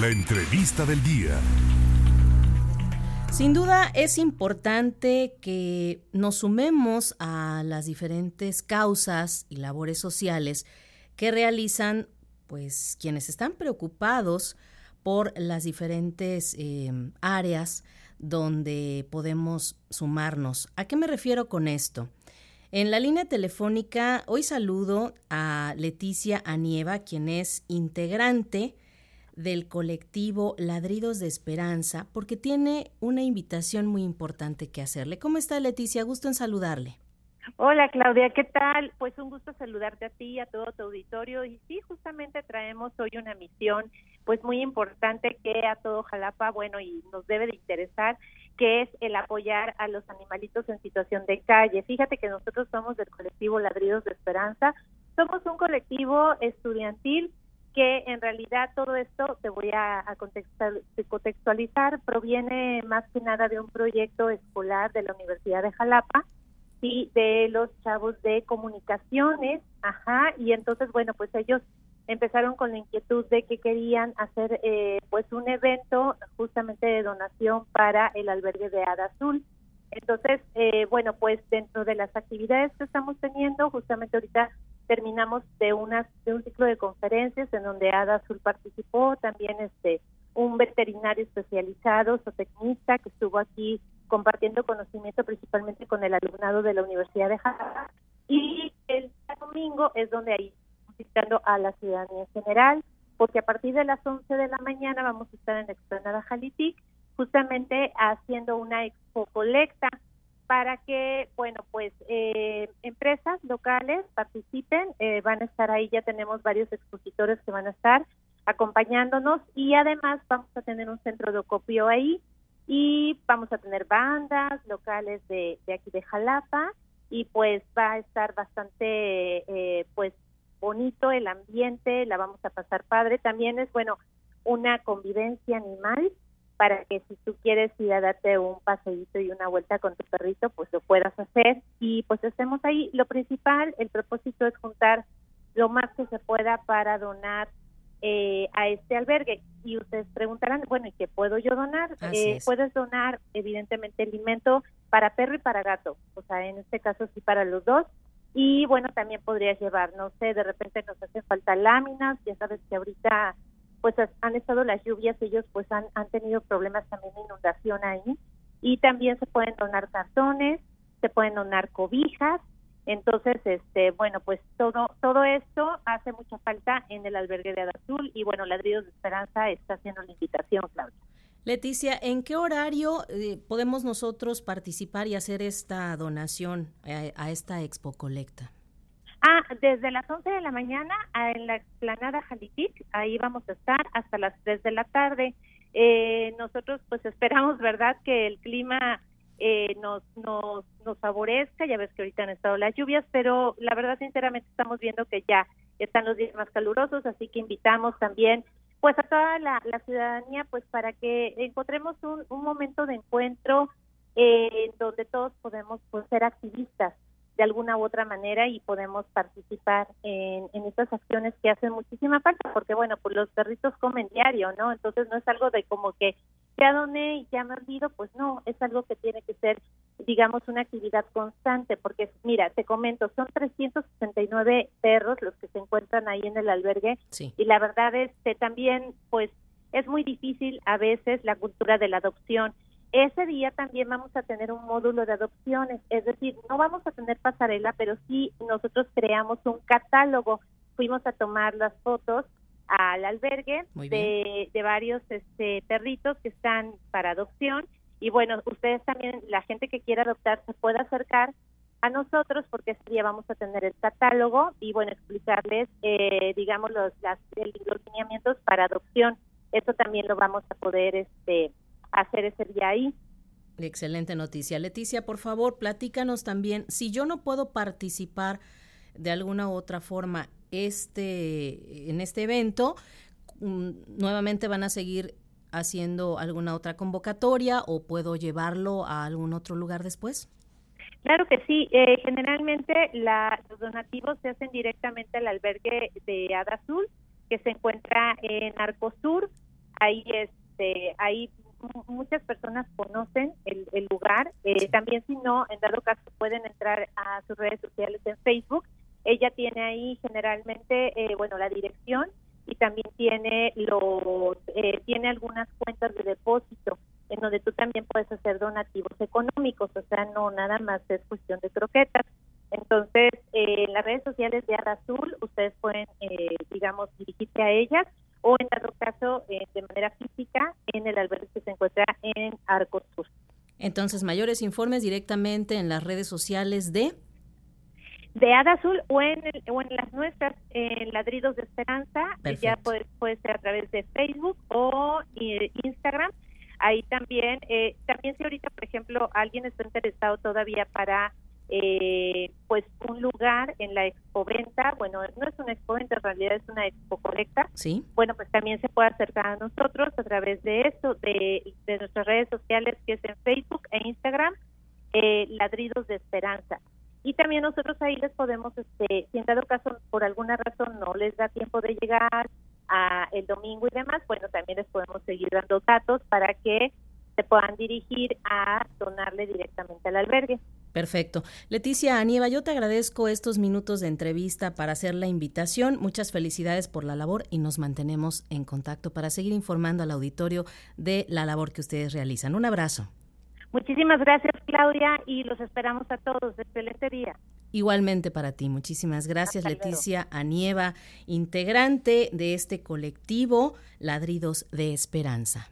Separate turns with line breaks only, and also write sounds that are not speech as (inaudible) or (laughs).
La entrevista del día.
Sin duda es importante que nos sumemos a las diferentes causas y labores sociales que realizan pues quienes están preocupados por las diferentes eh, áreas donde podemos sumarnos. ¿A qué me refiero con esto? En la línea telefónica hoy saludo a Leticia Anieva, quien es integrante del colectivo Ladridos de Esperanza, porque tiene una invitación muy importante que hacerle. ¿Cómo está Leticia? Gusto en saludarle.
Hola Claudia, ¿qué tal? Pues un gusto saludarte a ti y a todo tu auditorio. Y sí, justamente traemos hoy una misión pues muy importante que a todo Jalapa, bueno, y nos debe de interesar, que es el apoyar a los animalitos en situación de calle. Fíjate que nosotros somos del colectivo Ladridos de Esperanza, somos un colectivo estudiantil que en realidad todo esto, te voy a, contextualizar, proviene más que nada de un proyecto escolar de la Universidad de Jalapa y de los chavos de comunicaciones, ajá, y entonces, bueno, pues ellos empezaron con la inquietud de que querían hacer eh, pues un evento justamente de donación para el albergue de Ada Azul. Entonces, eh, bueno, pues dentro de las actividades que estamos teniendo, justamente ahorita terminamos de unas de un ciclo de conferencias en donde Ada Azul participó, también este un veterinario especializado, zootecnista que estuvo aquí compartiendo conocimiento principalmente con el alumnado de la Universidad de Jalapa y el domingo es donde ahí visitando a la ciudadanía en general, porque a partir de las 11 de la mañana vamos a estar en la explanada Jalitic, justamente haciendo una expo colecta para que, bueno, pues eh, empresas locales participen, eh, van a estar ahí, ya tenemos varios expositores que van a estar acompañándonos y además vamos a tener un centro de ocopio ahí y vamos a tener bandas locales de, de aquí de Jalapa y pues va a estar bastante eh, pues bonito el ambiente, la vamos a pasar padre. También es, bueno, una convivencia animal para que si tú quieres ir a darte un paseíto y una vuelta con tu perrito, pues lo puedas hacer y pues estemos ahí. Lo principal, el propósito es juntar lo más que se pueda para donar eh, a este albergue. Y ustedes preguntarán, bueno, ¿y qué puedo yo donar? Eh, puedes donar, evidentemente, alimento para perro y para gato, o sea, en este caso sí para los dos. Y bueno, también podrías llevar, no sé, de repente nos hacen falta láminas, ya sabes que ahorita pues han estado las lluvias, ellos pues han, han tenido problemas también de inundación ahí. Y también se pueden donar cartones, se pueden donar cobijas, entonces, este, bueno, pues todo todo esto hace mucha falta en el albergue de Azul y bueno, Ladridos de Esperanza está haciendo la invitación, Claudia.
Leticia, ¿en qué horario eh, podemos nosotros participar y hacer esta donación a, esta Expo Colecta?
Ah, desde las 11 de la mañana en la explanada Jalitic, ahí vamos a estar hasta las 3 de la tarde. Eh, nosotros pues (laughs) esperamos, ¿verdad?, que el clima eh, nos, nos, nos favorezca, ya ves que ahorita han estado las lluvias, pero la verdad sinceramente estamos viendo que ya están los días más calurosos, así que invitamos también pues a toda la, ciudadanía pues para que encontremos un, un momento de encuentro eh, donde todos podemos pues, ser activistas de alguna u otra manera y podemos participar en, en estas acciones que hacen muchísima falta porque bueno pues los perritos comen diario no entonces no es algo de como que ya doné y ya me olvido pues no es algo que tiene que ser digamos una actividad constante porque mira te comento son 369 perros los que se encuentran ahí en el albergue y la verdad es que también pues es muy difícil a veces la cultura de la adopción ese día también vamos a tener un módulo de adopciones, es decir, no vamos a tener pasarela, pero sí nosotros creamos un catálogo. Fuimos a tomar las fotos al albergue de, de, varios este, perritos que están para adopción y bueno, ustedes también, la gente que quiera adoptar se puede acercar a nosotros porque ese día vamos a tener el catálogo y bueno, explicarles, eh, digamos, los, las, los lineamientos para adopción. Eso también lo vamos a poder este, hacer ese día ahí.
Excelente noticia. Leticia, por favor, platícanos también, si yo no puedo participar de alguna u otra forma este, en este evento, mm, nuevamente van a seguir haciendo alguna otra convocatoria o puedo llevarlo a algún otro lugar después?
Claro que sí. Eh, generalmente los donativos se hacen directamente al albergue de Ada Azul, que se encuentra en Arcosur, ahí este, ahí muchas personas conocen el, lugar. Eh, también si no, en dado caso pueden entrar a sus redes sociales en Facebook. Ella tiene ahí generalmente, eh, bueno, la dirección y también tiene los, eh, tiene algunas cuentas de depósito en donde tú también puedes hacer donativos económicos, o sea, no nada más es cuestión de croquetas. Entonces, en las redes sociales de Ada Azul, ustedes pueden, digamos, dirigirse a ellas o en dado caso eh, de manera física en el albergue que se encuentra en Arcos Sur.
Entonces, mayores informes directamente en las redes sociales de
de Ada Azul o en, o en las nuestras en Ladridos de Esperanza, ya puede, puede ser a través de Facebook o eh, Instagram. Ahí también, eh, también si ahorita, por ejemplo, alguien está interesado todavía para eh, pues un lugar en la expoventa, bueno, no es una expoventa, en realidad es una expo correcta.
Sí.
Bueno, pues también se puede acercar a nosotros a través de esto, de, nuestras redes sociales, que es en Facebook e Instagram, eh, Ladridos de Esperanza. Y también nosotros ahí les podemos, este, si en dado caso por alguna razón no les da tiempo de llegar a el domingo y demás, bueno, también les podemos seguir dando datos para que se puedan dirigir a donarle directamente al albergue.
Perfecto. Leticia Anieva, yo te agradezco estos minutos de entrevista para hacer la invitación. Muchas felicidades por la labor y nos mantenemos en contacto para seguir informando al auditorio de la labor que ustedes realizan. Un abrazo.
Muchísimas gracias, Claudia, y los esperamos a todos. Excelente día.
Igualmente para ti. Muchísimas gracias, Leticia Anieva, integrante de este colectivo Ladridos de Esperanza.